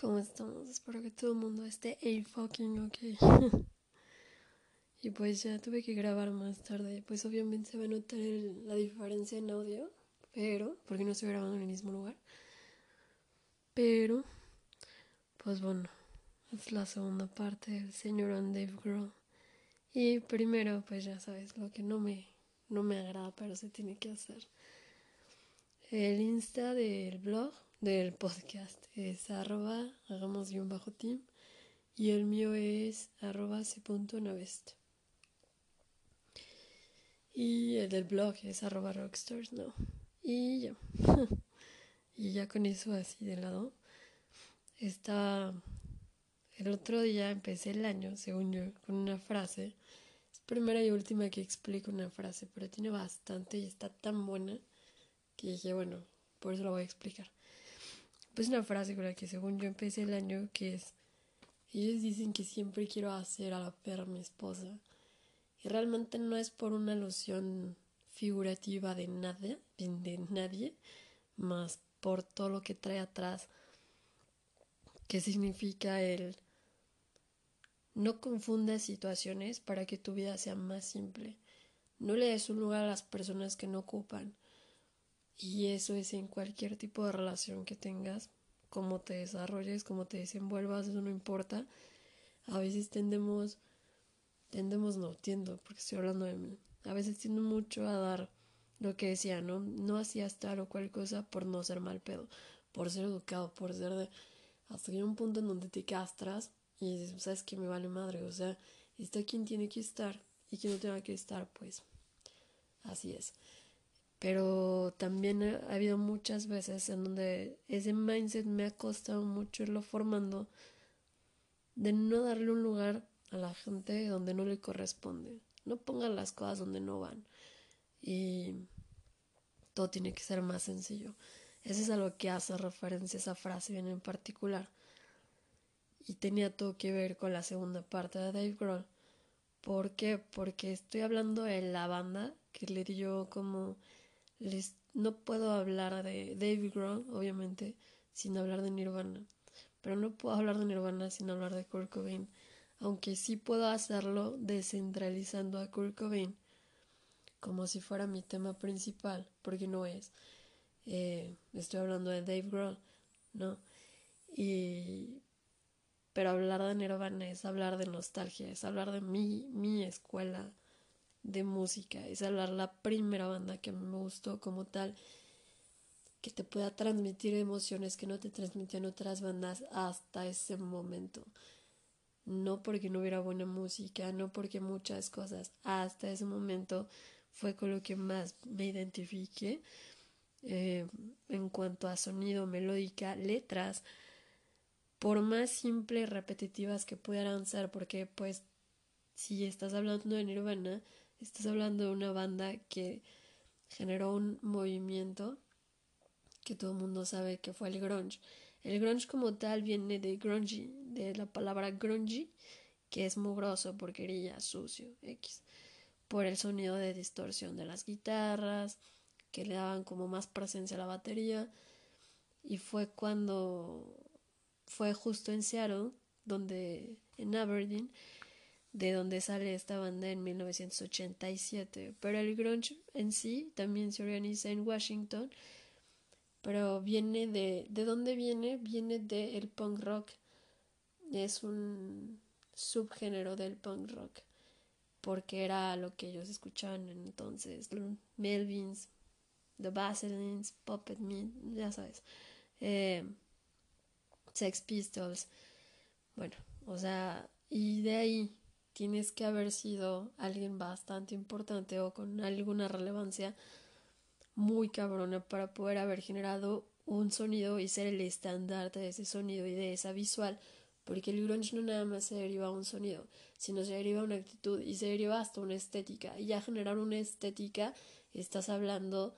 ¿Cómo estamos? Espero que todo el mundo esté a fucking ok. y pues ya tuve que grabar más tarde. Pues obviamente se va a notar la diferencia en audio, pero, porque no estoy grabando en el mismo lugar. Pero, pues bueno, es la segunda parte del señor and Dave Grohl. Y primero, pues ya sabes, lo que no me, no me agrada, pero se tiene que hacer. El Insta del blog del podcast es arroba hagamos un bajo team y el mío es arroba c.navest y el del blog es arroba rockstars no y ya. Y ya con eso así de lado está el otro día empecé el año según yo con una frase. Es primera y última que explico una frase pero tiene bastante y está tan buena que dije bueno por eso la voy a explicar pues una frase con la que según yo empecé el año que es ellos dicen que siempre quiero hacer a la perra mi esposa y realmente no es por una alusión figurativa de nadie, de nadie, más por todo lo que trae atrás, que significa el no confundas situaciones para que tu vida sea más simple. No le des un lugar a las personas que no ocupan. Y eso es en cualquier tipo de relación que tengas, cómo te desarrolles, cómo te desenvuelvas, eso no importa. A veces tendemos, tendemos, no, tiendo, porque estoy hablando de mí. A veces tiendo mucho a dar lo que decía, ¿no? No hacías tal o cual cosa por no ser mal pedo, por ser educado, por ser de... Hasta que un punto en donde te castras y dices, sabes que me vale madre, o sea, está quien tiene que estar y quien no tenga que estar, pues así es. Pero también ha habido muchas veces en donde ese mindset me ha costado mucho irlo formando de no darle un lugar a la gente donde no le corresponde. No pongan las cosas donde no van. Y todo tiene que ser más sencillo. Eso es a lo que hace referencia esa frase bien en particular. Y tenía todo que ver con la segunda parte de Dave Grohl. ¿Por qué? Porque estoy hablando de la banda que le dio como les, no puedo hablar de David Grohl, obviamente, sin hablar de Nirvana. Pero no puedo hablar de Nirvana sin hablar de Kurt Cobain. Aunque sí puedo hacerlo descentralizando a Kurt Cobain como si fuera mi tema principal, porque no es. Eh, estoy hablando de Dave Grohl, ¿no? Y pero hablar de Nirvana es hablar de nostalgia, es hablar de mi, mi escuela, de música, es hablar la primera banda que me gustó como tal, que te pueda transmitir emociones que no te transmitían otras bandas hasta ese momento. No porque no hubiera buena música, no porque muchas cosas, hasta ese momento fue con lo que más me identifiqué eh, en cuanto a sonido, melódica, letras, por más simples repetitivas que pudieran ser, porque pues si estás hablando de Nirvana, Estás hablando de una banda que generó un movimiento que todo el mundo sabe que fue el grunge. El grunge como tal viene de grungy, de la palabra grungy, que es mugroso, porquería, sucio, X, por el sonido de distorsión de las guitarras, que le daban como más presencia a la batería. Y fue cuando fue justo en Seattle, donde en Aberdeen, de donde sale esta banda en 1987. Pero el grunge en sí también se organiza en Washington, pero viene de... ¿De dónde viene? Viene del punk rock. Es un subgénero del punk rock, porque era lo que ellos escuchaban entonces. Melvins, The Baselines, Puppet Me, ya sabes. Eh, Sex Pistols. Bueno, o sea, y de ahí tienes que haber sido alguien bastante importante o con alguna relevancia muy cabrona para poder haber generado un sonido y ser el estandarte de ese sonido y de esa visual, porque el grunge no nada más se deriva a un sonido, sino se deriva a una actitud y se deriva hasta una estética. Y ya generar una estética estás hablando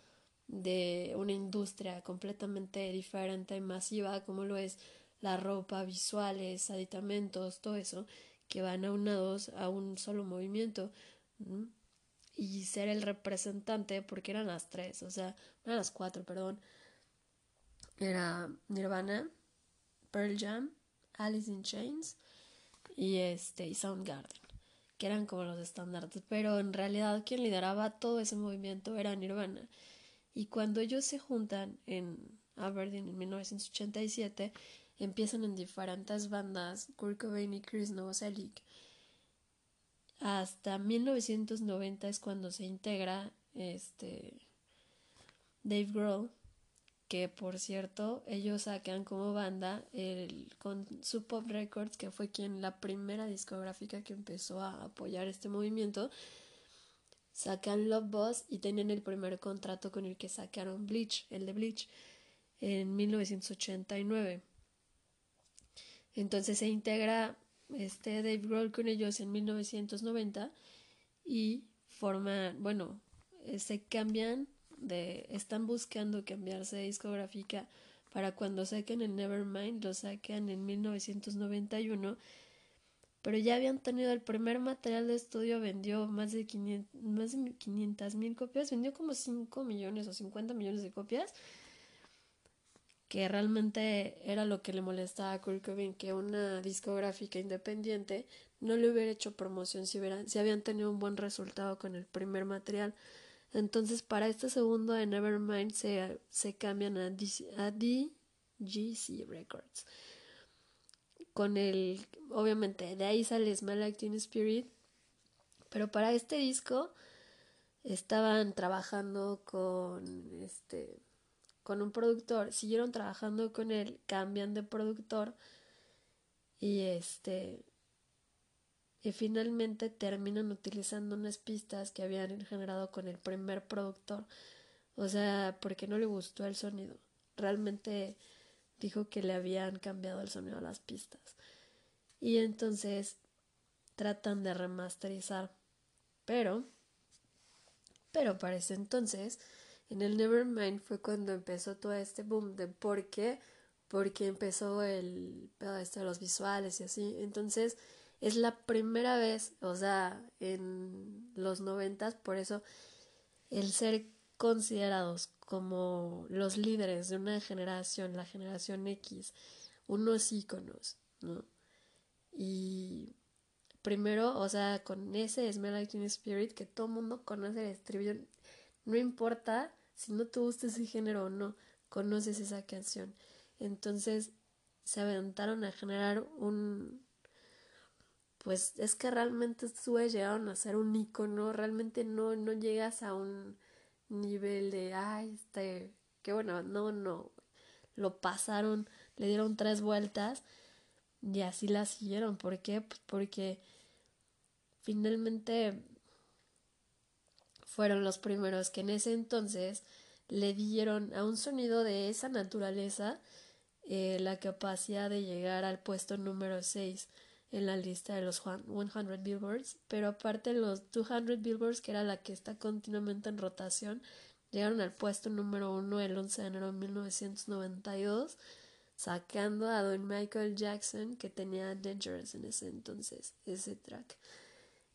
de una industria completamente diferente y masiva como lo es la ropa, visuales, aditamentos, todo eso, que van aunados a un solo movimiento y ser el representante porque eran las tres, o sea, eran las cuatro, perdón. Era Nirvana, Pearl Jam, Alice in Chains y este y Soundgarden, que eran como los estándares, pero en realidad quien lideraba todo ese movimiento era Nirvana. Y cuando ellos se juntan en Aberdeen en 1987, empiezan en diferentes bandas, Kurt Cobain y Chris Novoselic. Hasta 1990 es cuando se integra este Dave Grohl, que por cierto ellos sacan como banda el, con su Pop Records, que fue quien la primera discográfica que empezó a apoyar este movimiento, sacan Love Boss y tienen el primer contrato con el que sacaron Bleach, el de Bleach, en 1989. Entonces se integra este Dave Grohl con ellos en 1990 y forman, bueno, eh, se cambian de, están buscando cambiarse de discográfica para cuando saquen el Nevermind, lo sacan en 1991 pero ya habían tenido el primer material de estudio, vendió más de 500 más de 500 mil copias, vendió como 5 millones o 50 millones de copias, que realmente era lo que le molestaba a Kurt Cobain, que una discográfica independiente no le hubiera hecho promoción si, hubieran, si habían tenido un buen resultado con el primer material. Entonces, para este segundo de Nevermind se, se cambian a, a DGC Records con el, obviamente, de ahí sale Smell Teen Spirit, pero para este disco estaban trabajando con este con un productor, siguieron trabajando con él, cambian de productor y este y finalmente terminan utilizando unas pistas que habían generado con el primer productor, o sea, porque no le gustó el sonido. Realmente dijo que le habían cambiado el sonido a las pistas. Y entonces tratan de remasterizar. Pero, pero para ese entonces, en el Nevermind fue cuando empezó todo este boom de por qué, porque empezó el pedo este de los visuales y así. Entonces, es la primera vez, o sea, en los noventas, por eso el ser considerados como los líderes de una generación, la generación X, unos íconos, ¿no? Y primero, o sea, con ese Smell Like Teen Spirit que todo mundo conoce el estribillo, no importa si no te gusta ese género o no, conoces esa canción. Entonces se aventaron a generar un pues es que realmente sube llegaron a ser un icono, realmente no, no llegas a un nivel de, ay, este, qué bueno, no, no, lo pasaron, le dieron tres vueltas y así la siguieron. ¿Por qué? Pues porque finalmente fueron los primeros que en ese entonces le dieron a un sonido de esa naturaleza eh, la capacidad de llegar al puesto número 6 en la lista de los 100 Billboards, pero aparte los 200 Billboards, que era la que está continuamente en rotación, llegaron al puesto número 1 el 11 de enero de 1992, sacando a Don Michael Jackson, que tenía Dangerous en ese entonces, ese track,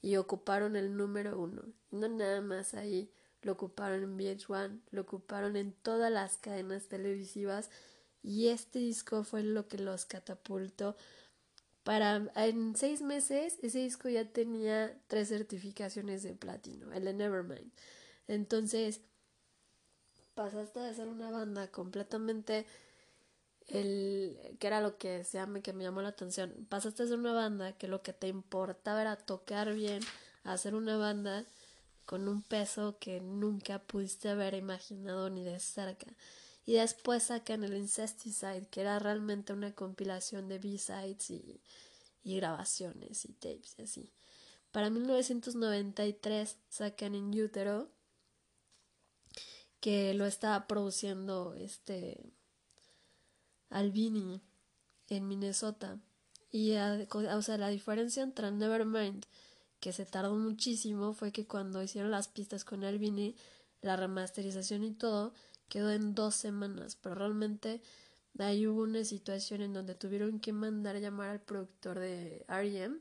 y ocuparon el número 1. No nada más ahí, lo ocuparon en VH1, lo ocuparon en todas las cadenas televisivas, y este disco fue lo que los catapultó para en seis meses ese disco ya tenía tres certificaciones de platino, el Nevermind. Entonces pasaste de ser una banda completamente el que era lo que se que me llamó la atención. Pasaste de una banda que lo que te importaba era tocar bien, hacer una banda con un peso que nunca pudiste haber imaginado ni de cerca. Y después sacan el Incesticide, que era realmente una compilación de B-sides y, y grabaciones y tapes y así. Para 1993 sacan In Utero, que lo estaba produciendo este Albini en Minnesota. Y o sea, la diferencia entre Nevermind, que se tardó muchísimo, fue que cuando hicieron las pistas con Albini, la remasterización y todo, quedó en dos semanas, pero realmente ahí hubo una situación en donde tuvieron que mandar a llamar al productor de R.E.M.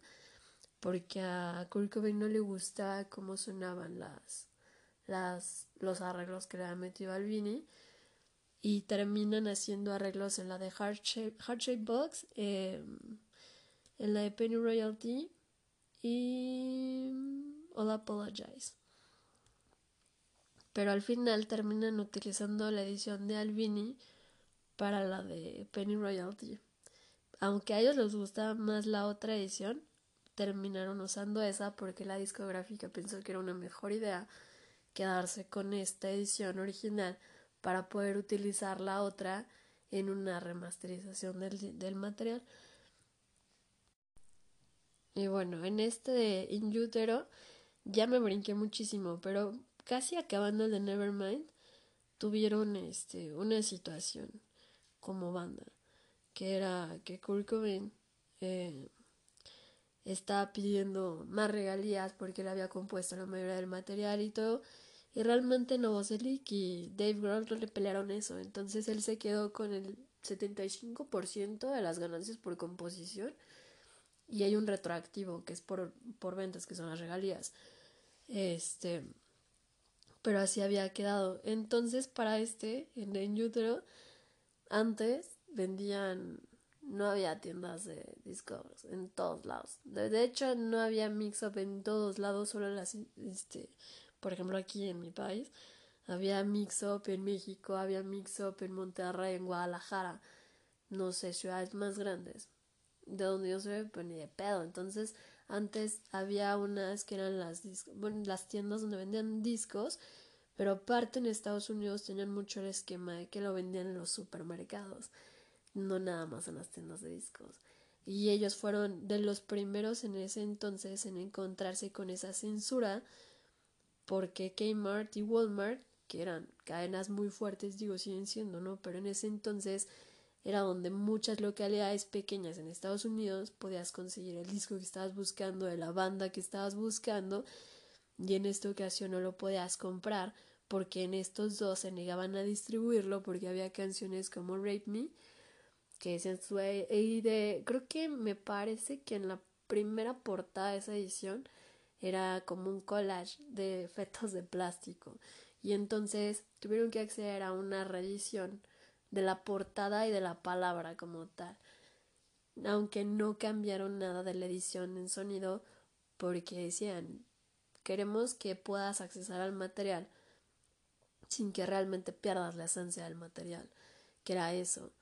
porque a Kurt Cobain no le gustaba cómo sonaban las, las, los arreglos que le había metido Albini y terminan haciendo arreglos en la de Heart Shape, Box, em, en la de Penny Royalty y All Apologize. Pero al final terminan utilizando la edición de Albini para la de Penny Royalty. Aunque a ellos les gustaba más la otra edición, terminaron usando esa porque la discográfica pensó que era una mejor idea quedarse con esta edición original para poder utilizar la otra en una remasterización del, del material. Y bueno, en este de In ya me brinqué muchísimo, pero casi acabando el de Nevermind, tuvieron este, una situación como banda, que era que Kurt Cobain eh, estaba pidiendo más regalías porque él había compuesto la mayoría del material y todo, y realmente Novoselic y Dave Grohl no le pelearon eso, entonces él se quedó con el 75% de las ganancias por composición y hay un retroactivo que es por, por ventas, que son las regalías. Este, pero así había quedado. Entonces, para este, en, en Utero, antes vendían, no había tiendas de discos en todos lados. De, hecho, no había mix-up en todos lados, solo las, este, por ejemplo, aquí en mi país. Había mix-up en México, había mix-up en Monterrey, en Guadalajara, no sé, ciudades más grandes. De donde yo soy, pues ni de pedo. Entonces, antes había unas que eran las, bueno, las tiendas donde vendían discos, pero aparte en Estados Unidos tenían mucho el esquema de que lo vendían en los supermercados, no nada más en las tiendas de discos. Y ellos fueron de los primeros en ese entonces en encontrarse con esa censura, porque Kmart y Walmart, que eran cadenas muy fuertes, digo, siguen siendo, ¿no? Pero en ese entonces era donde muchas localidades pequeñas en Estados Unidos podías conseguir el disco que estabas buscando, de la banda que estabas buscando, y en esta ocasión no lo podías comprar porque en estos dos se negaban a distribuirlo porque había canciones como Rape Me que decían su y de creo que me parece que en la primera portada de esa edición era como un collage de fetos de plástico y entonces tuvieron que acceder a una reedición de la portada y de la palabra como tal. Aunque no cambiaron nada de la edición en sonido porque decían queremos que puedas accesar al material sin que realmente pierdas la esencia del material, que era eso.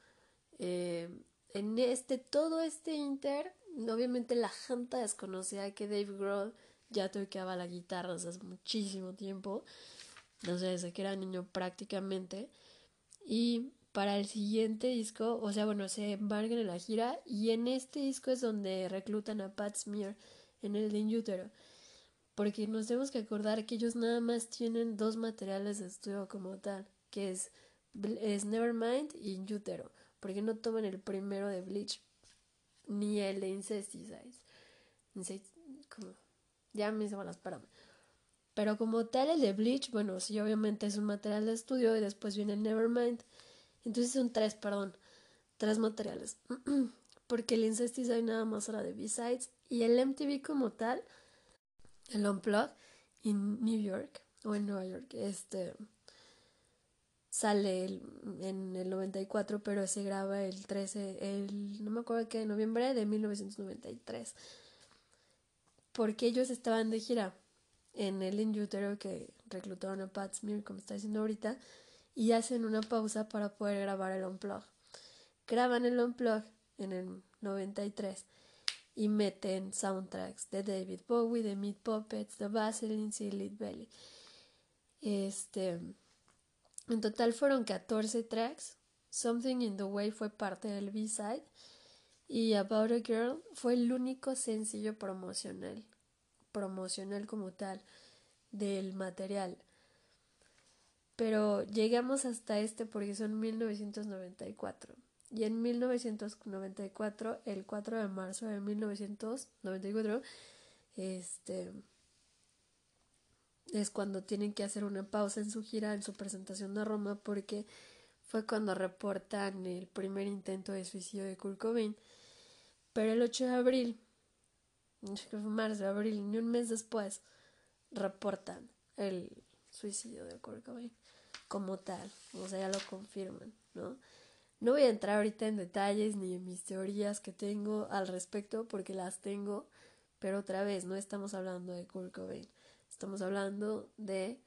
Eh, en este, todo este inter, obviamente la gente desconocía que Dave Grohl ya tocaba la guitarra hace muchísimo tiempo, no sé, desde que era niño prácticamente, y para el siguiente disco, o sea, bueno, se embargan en la gira y en este disco es donde reclutan a Pat Smear en el de Utero. Porque nos tenemos que acordar que ellos nada más tienen dos materiales de estudio como tal, que es, Nevermind y Utero. Porque no toman el primero de Bleach ni el de Incesticides. Ya me hice las para. Pero como tal, el de Bleach, bueno, sí, obviamente es un material de estudio y después viene el Nevermind entonces son tres, perdón, tres materiales. Porque el Incesticide nada más era de B-Sides y el MTV como tal, el Unplugged en New York o en Nueva York, este sale en el 94, pero se graba el 13, el, no me acuerdo qué, de noviembre de 1993. Porque ellos estaban de gira en el In que reclutaron a Pat Smear, como está diciendo ahorita, y hacen una pausa para poder grabar el unplug. Graban el unplug en el 93 y meten soundtracks de David Bowie, de Meat Puppets, de Vaselines y Lead Belly. Este, en total fueron 14 tracks. Something in the Way fue parte del B-side y About a Girl fue el único sencillo promocional, promocional como tal del material. Pero llegamos hasta este porque son 1994. Y en 1994, el 4 de marzo de 1994, este es cuando tienen que hacer una pausa en su gira, en su presentación de Roma, porque fue cuando reportan el primer intento de suicidio de Kurt Cobain. Pero el 8 de abril, marzo, abril, ni un mes después, reportan el suicidio de Kurt Cobain como tal, o sea, ya lo confirman, ¿no? No voy a entrar ahorita en detalles ni en mis teorías que tengo al respecto porque las tengo, pero otra vez no estamos hablando de Kurt Cobain, estamos hablando de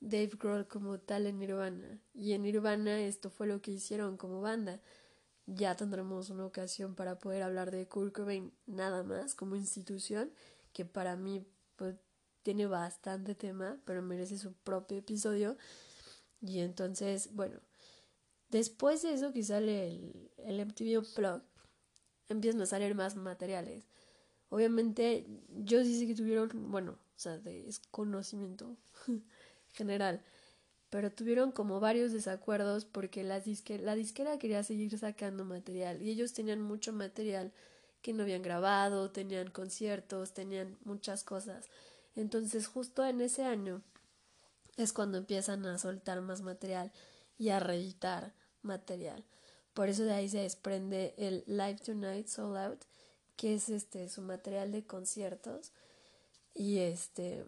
Dave Grohl como tal en Nirvana. Y en Nirvana esto fue lo que hicieron como banda. Ya tendremos una ocasión para poder hablar de Kurt Cobain nada más como institución, que para mí pues, tiene bastante tema, pero merece su propio episodio. Y entonces, bueno, después de eso que sale el, el MTV Unplugged, empiezan a salir más materiales. Obviamente, yo sí que tuvieron, bueno, o sea, de desconocimiento general, pero tuvieron como varios desacuerdos porque la, la disquera quería seguir sacando material y ellos tenían mucho material que no habían grabado, tenían conciertos, tenían muchas cosas. Entonces justo en ese año es cuando empiezan a soltar más material y a reeditar material. Por eso de ahí se desprende el Live Tonight Sold Out, que es este su material de conciertos. Y este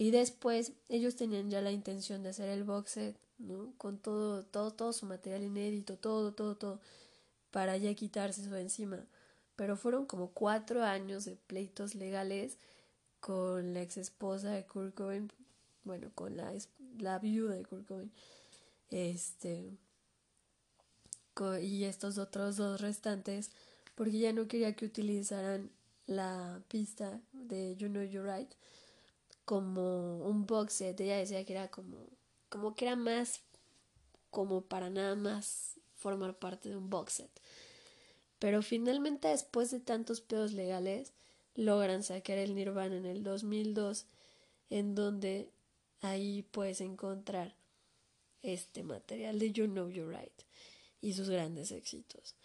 y después ellos tenían ya la intención de hacer el box set, ¿no? Con todo, todo, todo su material inédito, todo, todo, todo, para ya quitarse eso de encima. Pero fueron como cuatro años de pleitos legales con la ex esposa de Kurt Cobain, bueno, con la, la viuda de Kurt Cobain, este, y estos otros dos restantes, porque ya no quería que utilizaran la pista de You Know You're Right como un box set. Ella decía que era como, como que era más como para nada más formar parte de un box set. Pero finalmente después de tantos pedos legales logran sacar el Nirvana en el 2002 en donde ahí puedes encontrar este material de You Know You're Right y sus grandes éxitos.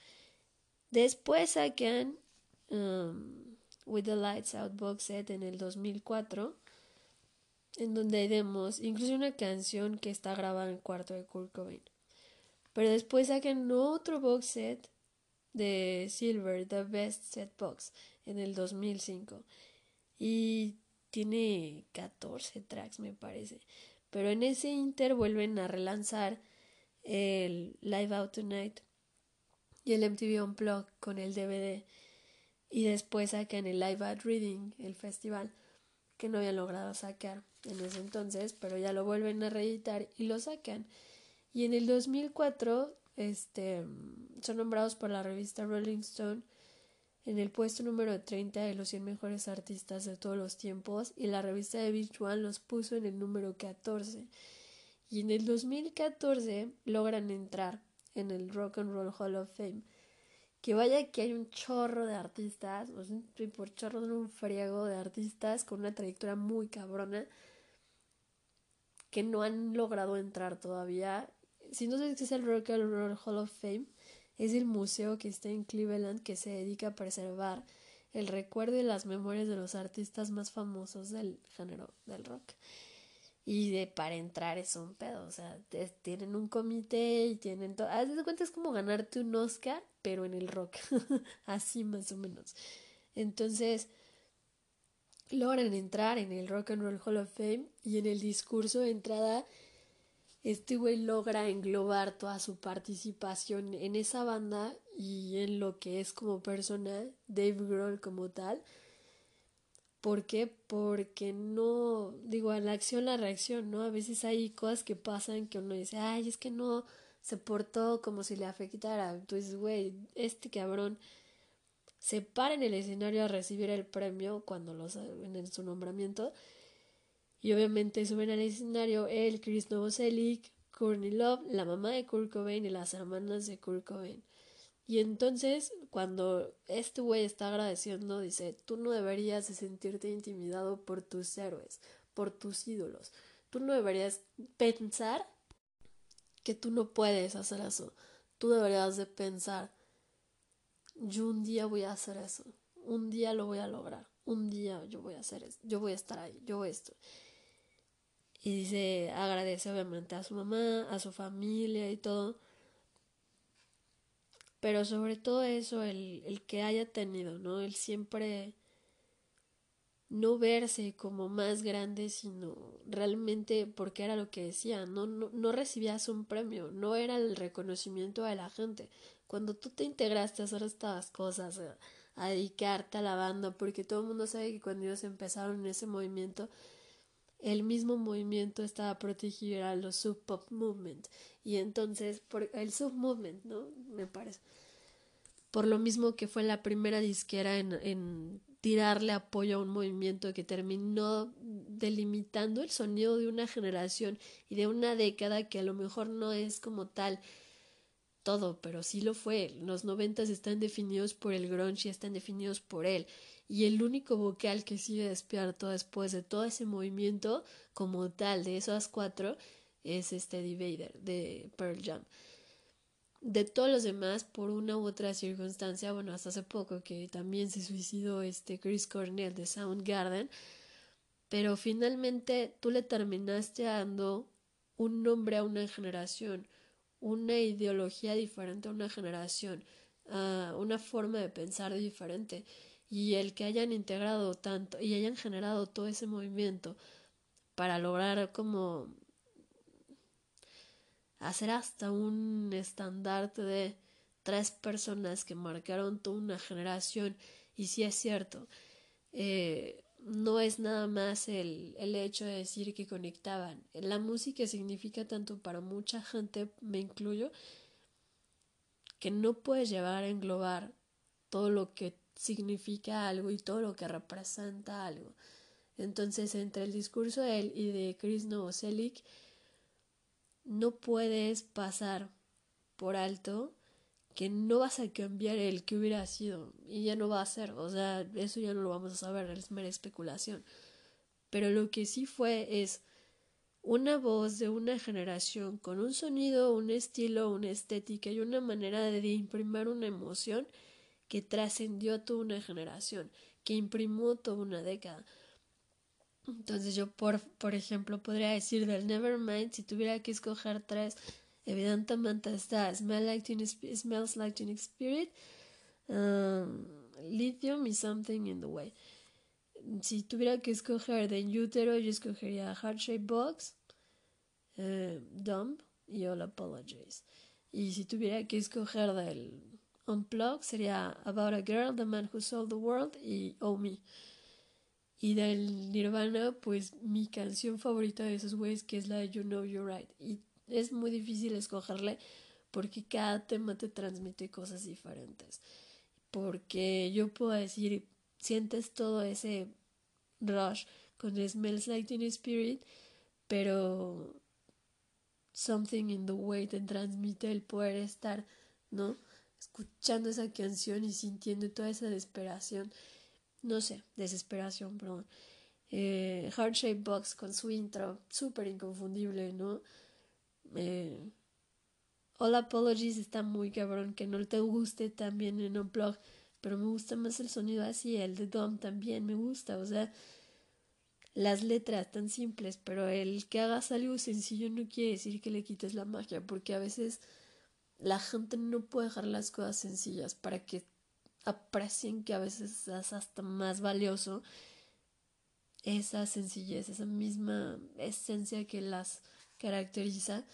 Después sacan um, With the Lights Out Box Set en el 2004 en donde vemos incluso una canción que está grabada en el cuarto de Kurt Cobain. Pero después sacan otro box set de Silver, The Best Set Box, en el 2005. Y tiene 14 tracks, me parece. Pero en ese inter vuelven a relanzar el Live Out Tonight y el MTV Unplugged con el DVD. Y después sacan el Live Out Reading, el festival, que no habían logrado sacar en ese entonces, pero ya lo vuelven a reeditar y lo sacan. Y en el 2004 este, son nombrados por la revista Rolling Stone en el puesto número 30 de los 100 mejores artistas de todos los tiempos y la revista de Beach One los puso en el número 14. Y en el 2014 logran entrar en el Rock and Roll Hall of Fame. Que vaya que hay un chorro de artistas, o por chorro de un friego de artistas con una trayectoria muy cabrona que no han logrado entrar todavía. Si no sabes qué es el Rock and Roll Hall of Fame, es el museo que está en Cleveland que se dedica a preservar el recuerdo y las memorias de los artistas más famosos del género del rock. Y de para entrar es un pedo, o sea, tienen un comité y tienen todo. Haz de cuenta es como ganarte un Oscar, pero en el rock, así más o menos. Entonces, logran entrar en el Rock and Roll Hall of Fame y en el discurso de entrada este güey logra englobar toda su participación en esa banda y en lo que es como persona Dave Grohl como tal. ¿Por qué? Porque no, digo, a la acción, la reacción, ¿no? A veces hay cosas que pasan que uno dice, ay, es que no se portó como si le afectara. Entonces, güey, este cabrón se para en el escenario a recibir el premio cuando los en su nombramiento y obviamente suben al escenario él, Chris Novoselic, Courtney Love, la mamá de Kurt Cobain y las hermanas de Kurt Cobain. Y entonces, cuando este güey está agradeciendo, dice, tú no deberías de sentirte intimidado por tus héroes, por tus ídolos. Tú no deberías pensar que tú no puedes hacer eso. Tú deberías de pensar yo un día voy a hacer eso, un día lo voy a lograr, un día yo voy a hacer eso, yo voy a estar ahí, yo esto. Y dice, agradece obviamente a su mamá, a su familia y todo. Pero sobre todo eso, el, el que haya tenido, ¿no? El siempre no verse como más grande, sino realmente porque era lo que decía, no, no, no recibías un premio, no era el reconocimiento de la gente. Cuando tú te integraste a hacer estas cosas, a, dedicarte a la banda, porque todo el mundo sabe que cuando ellos empezaron en ese movimiento, el mismo movimiento estaba protegido a los sub pop movement. Y entonces por el sub movement no me parece. Por lo mismo que fue la primera disquera en, en tirarle apoyo a un movimiento que terminó delimitando el sonido de una generación y de una década que a lo mejor no es como tal todo, pero sí lo fue. Los noventas están definidos por el grunge y están definidos por él. Y el único vocal que sigue despierto después de todo ese movimiento como tal de esas cuatro es este Vader de Pearl Jam de todos los demás por una u otra circunstancia, bueno, hasta hace poco que también se suicidó este Chris Cornell de Soundgarden, pero finalmente tú le terminaste dando un nombre a una generación, una ideología diferente a una generación, una forma de pensar diferente y el que hayan integrado tanto y hayan generado todo ese movimiento para lograr como hacer hasta un estandarte de tres personas que marcaron toda una generación y si es cierto eh, no es nada más el, el hecho de decir que conectaban. La música significa tanto para mucha gente me incluyo que no puedes llevar a englobar todo lo que significa algo y todo lo que representa algo. Entonces entre el discurso de él y de Chris Novoselic no puedes pasar por alto que no vas a cambiar el que hubiera sido y ya no va a ser, o sea, eso ya no lo vamos a saber, es mera especulación. Pero lo que sí fue es una voz de una generación con un sonido, un estilo, una estética y una manera de imprimir una emoción que trascendió toda una generación, que imprimió toda una década. Entonces yo, por, por ejemplo, podría decir del Nevermind, si tuviera que escoger tres, evidentemente está Smell like teen, Smells Like Teen Spirit, um, Lithium y Something in the Way. Si tuviera que escoger de Utero, yo escogería Heart Shape Box, uh, Dumb y All Apologies. Y si tuviera que escoger del Unplug, sería About a Girl, The Man Who Sold the World y Oh Me. Y del Nirvana, pues mi canción favorita de esos güeyes, que es la de You Know You're Right. Y es muy difícil escogerle porque cada tema te transmite cosas diferentes. Porque yo puedo decir, sientes todo ese rush con Smells Like Teen Spirit, pero Something in the Way te transmite el poder estar, ¿no? Escuchando esa canción y sintiendo toda esa desesperación no sé, desesperación, perdón. Eh, Shape Box con su intro, súper inconfundible, ¿no? Eh, All Apologies está muy cabrón, que no te guste también en un blog, pero me gusta más el sonido así, el de Dom también me gusta, o sea, las letras tan simples, pero el que hagas algo sencillo no quiere decir que le quites la magia, porque a veces la gente no puede dejar las cosas sencillas para que aprecien que a veces es hasta más valioso esa sencillez, esa misma esencia que las caracteriza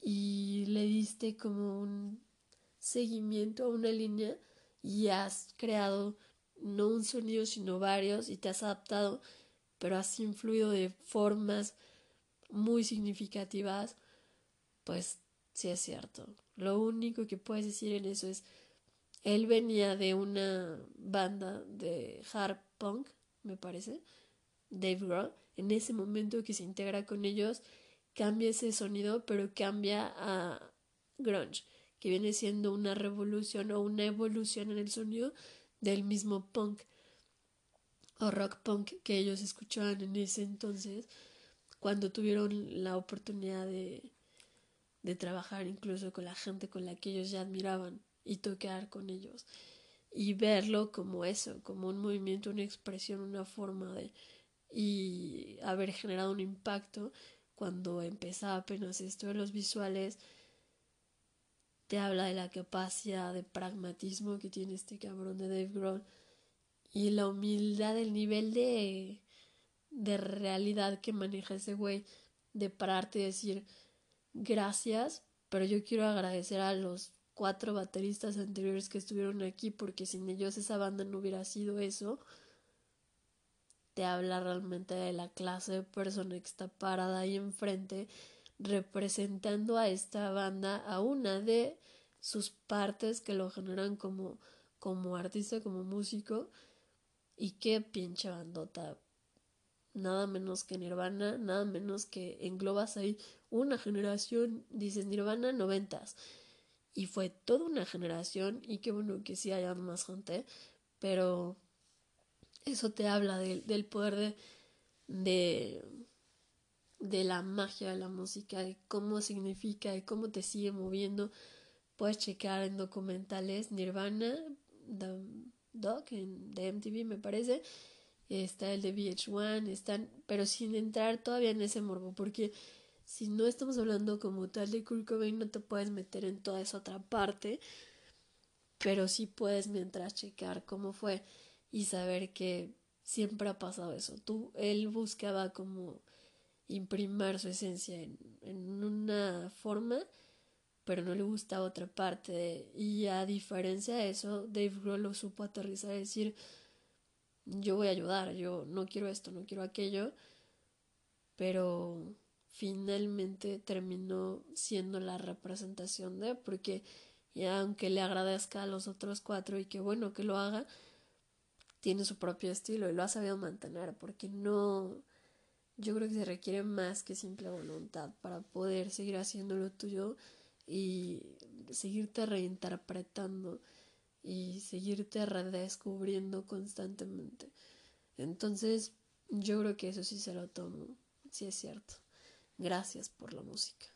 y le diste como un seguimiento a una línea y has creado no un sonido sino varios y te has adaptado pero has influido de formas muy significativas pues sí es cierto lo único que puedes decir en eso es él venía de una banda de hard punk, me parece, Dave Grohl. En ese momento que se integra con ellos, cambia ese sonido, pero cambia a grunge, que viene siendo una revolución o una evolución en el sonido del mismo punk o rock punk que ellos escuchaban en ese entonces, cuando tuvieron la oportunidad de, de trabajar incluso con la gente con la que ellos ya admiraban y tocar con ellos y verlo como eso, como un movimiento, una expresión, una forma de y haber generado un impacto cuando empezaba apenas esto de los visuales te habla de la capacidad de pragmatismo que tiene este cabrón de Dave Grohl y la humildad, el nivel de, de realidad que maneja ese güey, de pararte y decir gracias, pero yo quiero agradecer a los cuatro bateristas anteriores que estuvieron aquí porque sin ellos esa banda no hubiera sido eso te habla realmente de la clase de persona que está parada ahí enfrente representando a esta banda, a una de sus partes que lo generan como, como artista, como músico, y qué pinche bandota. Nada menos que Nirvana, nada menos que englobas ahí una generación, dices Nirvana noventas. Y fue toda una generación, y qué bueno que sí haya más gente, pero eso te habla del poder de, de, la magia de la música, de cómo significa, de cómo te sigue moviendo. Puedes checar en documentales Nirvana, The Dog, en, de MTV me parece, está el de VH1, están, pero sin entrar todavía en ese morbo, porque si no estamos hablando como tal de Kurt Cobain, no te puedes meter en toda esa otra parte, pero sí puedes mientras checar cómo fue y saber que siempre ha pasado eso. Tú, él buscaba como imprimir su esencia en, en una forma, pero no le gustaba otra parte. y a diferencia de eso, Dave Grohl lo supo aterrizar y decir, yo voy a ayudar, yo no quiero esto, no quiero aquello, pero finalmente terminó siendo la representación de, porque ya aunque le agradezca a los otros cuatro y que bueno que lo haga, tiene su propio estilo y lo ha sabido mantener, porque no, yo creo que se requiere más que simple voluntad para poder seguir haciendo lo tuyo y seguirte reinterpretando y seguirte redescubriendo constantemente. Entonces, yo creo que eso sí se lo tomo, sí es cierto. Gracias por la música.